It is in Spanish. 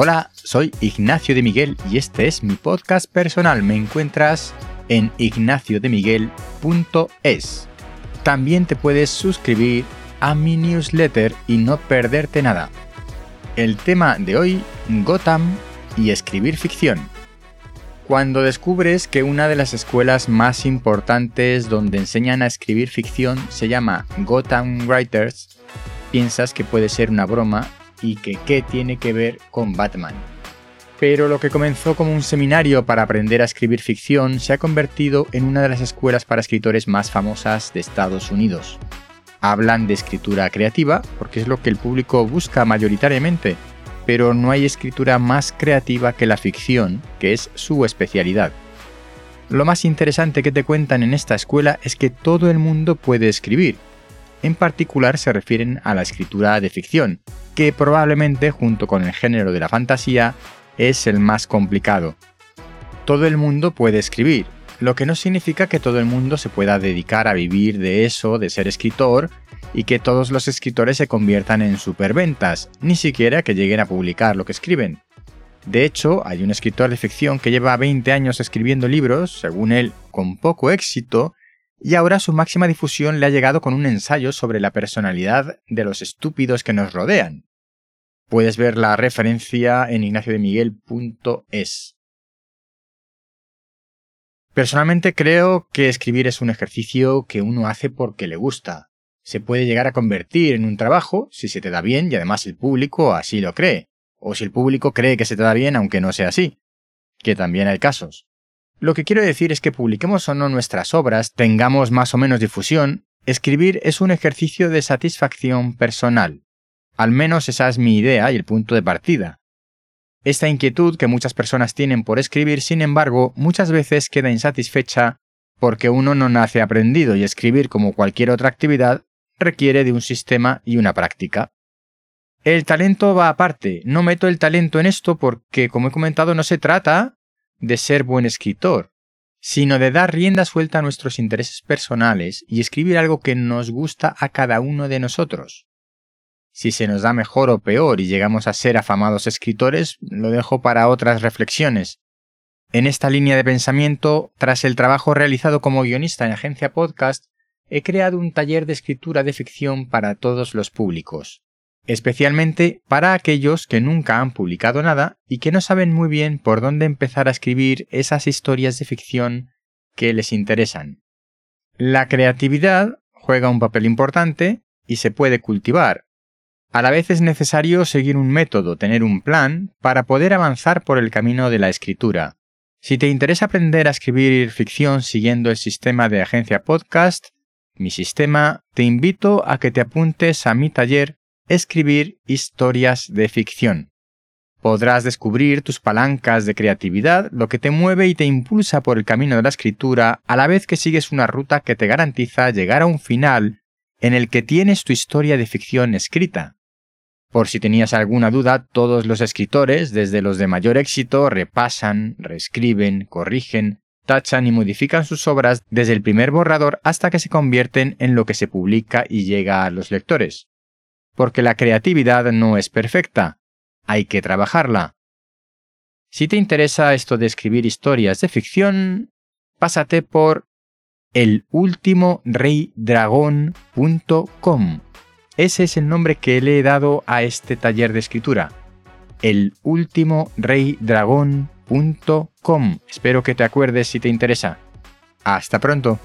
Hola, soy Ignacio de Miguel y este es mi podcast personal. Me encuentras en ignaciodemiguel.es. También te puedes suscribir a mi newsletter y no perderte nada. El tema de hoy, Gotham y escribir ficción. Cuando descubres que una de las escuelas más importantes donde enseñan a escribir ficción se llama Gotham Writers, piensas que puede ser una broma y que qué tiene que ver con Batman. Pero lo que comenzó como un seminario para aprender a escribir ficción se ha convertido en una de las escuelas para escritores más famosas de Estados Unidos. Hablan de escritura creativa porque es lo que el público busca mayoritariamente, pero no hay escritura más creativa que la ficción, que es su especialidad. Lo más interesante que te cuentan en esta escuela es que todo el mundo puede escribir. En particular se refieren a la escritura de ficción, que probablemente junto con el género de la fantasía es el más complicado. Todo el mundo puede escribir, lo que no significa que todo el mundo se pueda dedicar a vivir de eso, de ser escritor, y que todos los escritores se conviertan en superventas, ni siquiera que lleguen a publicar lo que escriben. De hecho, hay un escritor de ficción que lleva 20 años escribiendo libros, según él, con poco éxito, y ahora su máxima difusión le ha llegado con un ensayo sobre la personalidad de los estúpidos que nos rodean. Puedes ver la referencia en ignaciodemiguel.es. Personalmente creo que escribir es un ejercicio que uno hace porque le gusta. Se puede llegar a convertir en un trabajo si se te da bien y además el público así lo cree, o si el público cree que se te da bien aunque no sea así, que también hay casos. Lo que quiero decir es que publiquemos o no nuestras obras, tengamos más o menos difusión, escribir es un ejercicio de satisfacción personal. Al menos esa es mi idea y el punto de partida. Esta inquietud que muchas personas tienen por escribir, sin embargo, muchas veces queda insatisfecha porque uno no nace aprendido y escribir como cualquier otra actividad requiere de un sistema y una práctica. El talento va aparte, no meto el talento en esto porque, como he comentado, no se trata de ser buen escritor, sino de dar rienda suelta a nuestros intereses personales y escribir algo que nos gusta a cada uno de nosotros. Si se nos da mejor o peor y llegamos a ser afamados escritores, lo dejo para otras reflexiones. En esta línea de pensamiento, tras el trabajo realizado como guionista en Agencia Podcast, he creado un taller de escritura de ficción para todos los públicos, especialmente para aquellos que nunca han publicado nada y que no saben muy bien por dónde empezar a escribir esas historias de ficción que les interesan. La creatividad juega un papel importante y se puede cultivar, a la vez es necesario seguir un método, tener un plan, para poder avanzar por el camino de la escritura. Si te interesa aprender a escribir ficción siguiendo el sistema de agencia podcast, mi sistema, te invito a que te apuntes a mi taller Escribir historias de ficción. Podrás descubrir tus palancas de creatividad, lo que te mueve y te impulsa por el camino de la escritura, a la vez que sigues una ruta que te garantiza llegar a un final en el que tienes tu historia de ficción escrita. Por si tenías alguna duda, todos los escritores, desde los de mayor éxito, repasan, reescriben, corrigen, tachan y modifican sus obras desde el primer borrador hasta que se convierten en lo que se publica y llega a los lectores. Porque la creatividad no es perfecta, hay que trabajarla. Si te interesa esto de escribir historias de ficción, pásate por elultimoreydragon.com ese es el nombre que le he dado a este taller de escritura. El Espero que te acuerdes si te interesa. Hasta pronto.